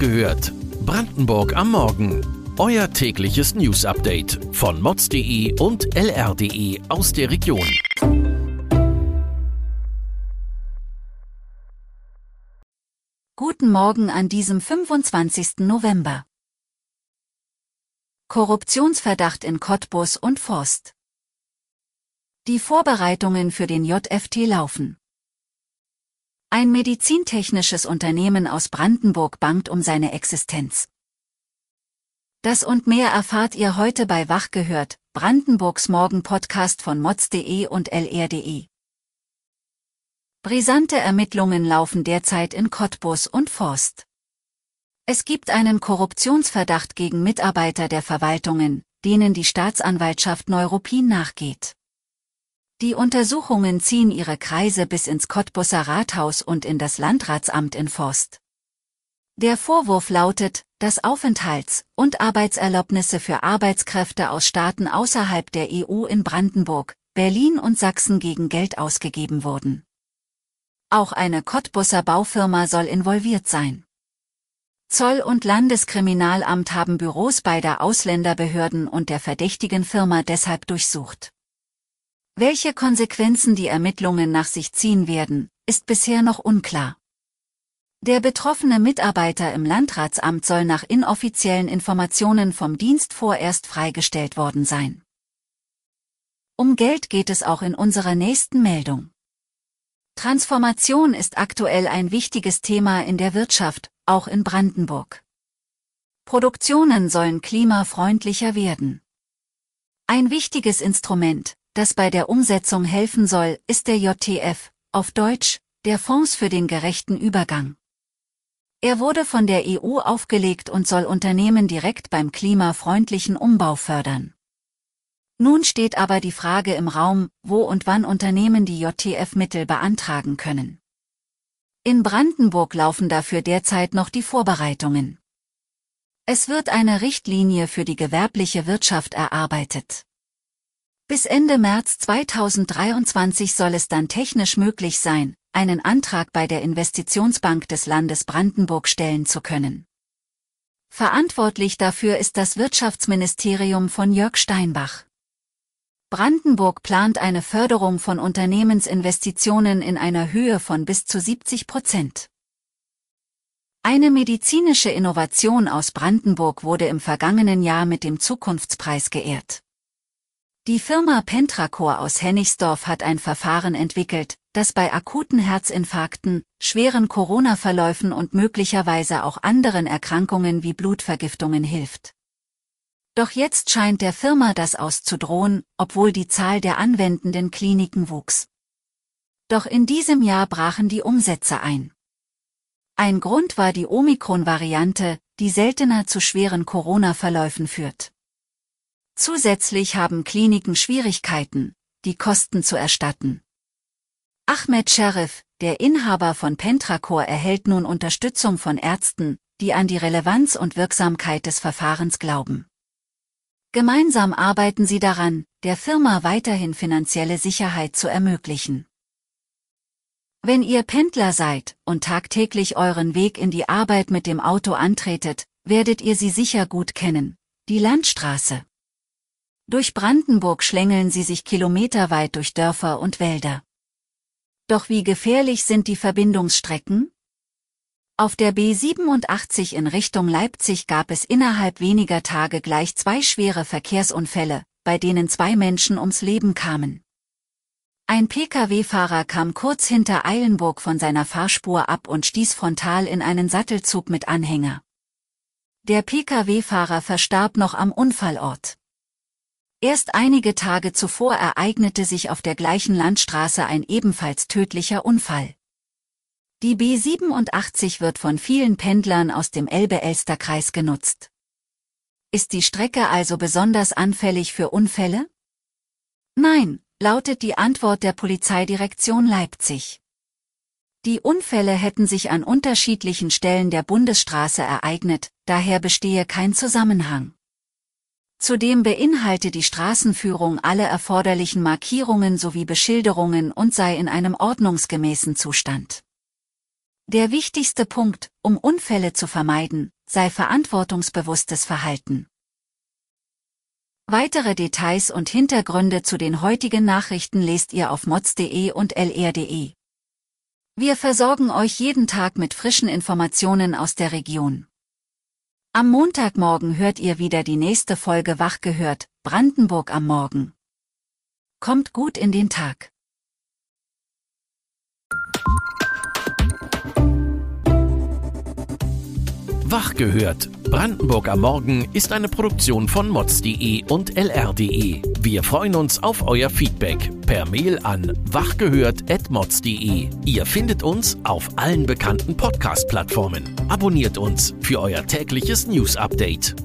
gehört. Brandenburg am Morgen. Euer tägliches News-Update von mods.de und lr.de aus der Region. Guten Morgen an diesem 25. November. Korruptionsverdacht in Cottbus und Forst. Die Vorbereitungen für den JFT laufen. Ein medizintechnisches Unternehmen aus Brandenburg bangt um seine Existenz. Das und mehr erfahrt ihr heute bei Wach gehört, Brandenburgs Morgen-Podcast von mods.de und lr.de. Brisante Ermittlungen laufen derzeit in Cottbus und Forst. Es gibt einen Korruptionsverdacht gegen Mitarbeiter der Verwaltungen, denen die Staatsanwaltschaft Neuruppin nachgeht. Die Untersuchungen ziehen ihre Kreise bis ins Cottbusser Rathaus und in das Landratsamt in Forst. Der Vorwurf lautet, dass Aufenthalts- und Arbeitserlaubnisse für Arbeitskräfte aus Staaten außerhalb der EU in Brandenburg, Berlin und Sachsen gegen Geld ausgegeben wurden. Auch eine Cottbusser Baufirma soll involviert sein. Zoll- und Landeskriminalamt haben Büros beider Ausländerbehörden und der verdächtigen Firma deshalb durchsucht. Welche Konsequenzen die Ermittlungen nach sich ziehen werden, ist bisher noch unklar. Der betroffene Mitarbeiter im Landratsamt soll nach inoffiziellen Informationen vom Dienst vorerst freigestellt worden sein. Um Geld geht es auch in unserer nächsten Meldung. Transformation ist aktuell ein wichtiges Thema in der Wirtschaft, auch in Brandenburg. Produktionen sollen klimafreundlicher werden. Ein wichtiges Instrument, das bei der Umsetzung helfen soll, ist der JTF, auf Deutsch, der Fonds für den gerechten Übergang. Er wurde von der EU aufgelegt und soll Unternehmen direkt beim klimafreundlichen Umbau fördern. Nun steht aber die Frage im Raum, wo und wann Unternehmen die JTF-Mittel beantragen können. In Brandenburg laufen dafür derzeit noch die Vorbereitungen. Es wird eine Richtlinie für die gewerbliche Wirtschaft erarbeitet. Bis Ende März 2023 soll es dann technisch möglich sein, einen Antrag bei der Investitionsbank des Landes Brandenburg stellen zu können. Verantwortlich dafür ist das Wirtschaftsministerium von Jörg Steinbach. Brandenburg plant eine Förderung von Unternehmensinvestitionen in einer Höhe von bis zu 70 Prozent. Eine medizinische Innovation aus Brandenburg wurde im vergangenen Jahr mit dem Zukunftspreis geehrt. Die Firma Pentracor aus Hennigsdorf hat ein Verfahren entwickelt, das bei akuten Herzinfarkten, schweren Corona-Verläufen und möglicherweise auch anderen Erkrankungen wie Blutvergiftungen hilft. Doch jetzt scheint der Firma das auszudrohen, obwohl die Zahl der anwendenden Kliniken wuchs. Doch in diesem Jahr brachen die Umsätze ein. Ein Grund war die Omikron-Variante, die seltener zu schweren Corona-Verläufen führt. Zusätzlich haben Kliniken Schwierigkeiten, die Kosten zu erstatten. Ahmed Sheriff, der Inhaber von Pentracor erhält nun Unterstützung von Ärzten, die an die Relevanz und Wirksamkeit des Verfahrens glauben. Gemeinsam arbeiten sie daran, der Firma weiterhin finanzielle Sicherheit zu ermöglichen. Wenn ihr Pendler seid und tagtäglich euren Weg in die Arbeit mit dem Auto antretet, werdet ihr sie sicher gut kennen, die Landstraße. Durch Brandenburg schlängeln sie sich kilometerweit durch Dörfer und Wälder. Doch wie gefährlich sind die Verbindungsstrecken? Auf der B87 in Richtung Leipzig gab es innerhalb weniger Tage gleich zwei schwere Verkehrsunfälle, bei denen zwei Menschen ums Leben kamen. Ein Pkw-Fahrer kam kurz hinter Eilenburg von seiner Fahrspur ab und stieß frontal in einen Sattelzug mit Anhänger. Der Pkw-Fahrer verstarb noch am Unfallort. Erst einige Tage zuvor ereignete sich auf der gleichen Landstraße ein ebenfalls tödlicher Unfall. Die B87 wird von vielen Pendlern aus dem Elbe-Elster-Kreis genutzt. Ist die Strecke also besonders anfällig für Unfälle? Nein, lautet die Antwort der Polizeidirektion Leipzig. Die Unfälle hätten sich an unterschiedlichen Stellen der Bundesstraße ereignet, daher bestehe kein Zusammenhang. Zudem beinhalte die Straßenführung alle erforderlichen Markierungen sowie Beschilderungen und sei in einem ordnungsgemäßen Zustand. Der wichtigste Punkt, um Unfälle zu vermeiden, sei verantwortungsbewusstes Verhalten. Weitere Details und Hintergründe zu den heutigen Nachrichten lest ihr auf mods.de und lr.de. Wir versorgen euch jeden Tag mit frischen Informationen aus der Region. Am Montagmorgen hört ihr wieder die nächste Folge Wach gehört, Brandenburg am Morgen. Kommt gut in den Tag. Wach gehört. Brandenburg am Morgen ist eine Produktion von mods.de und lr.de. Wir freuen uns auf euer Feedback per Mail an wachgehört.mods.de. Ihr findet uns auf allen bekannten Podcast-Plattformen. Abonniert uns für euer tägliches News-Update.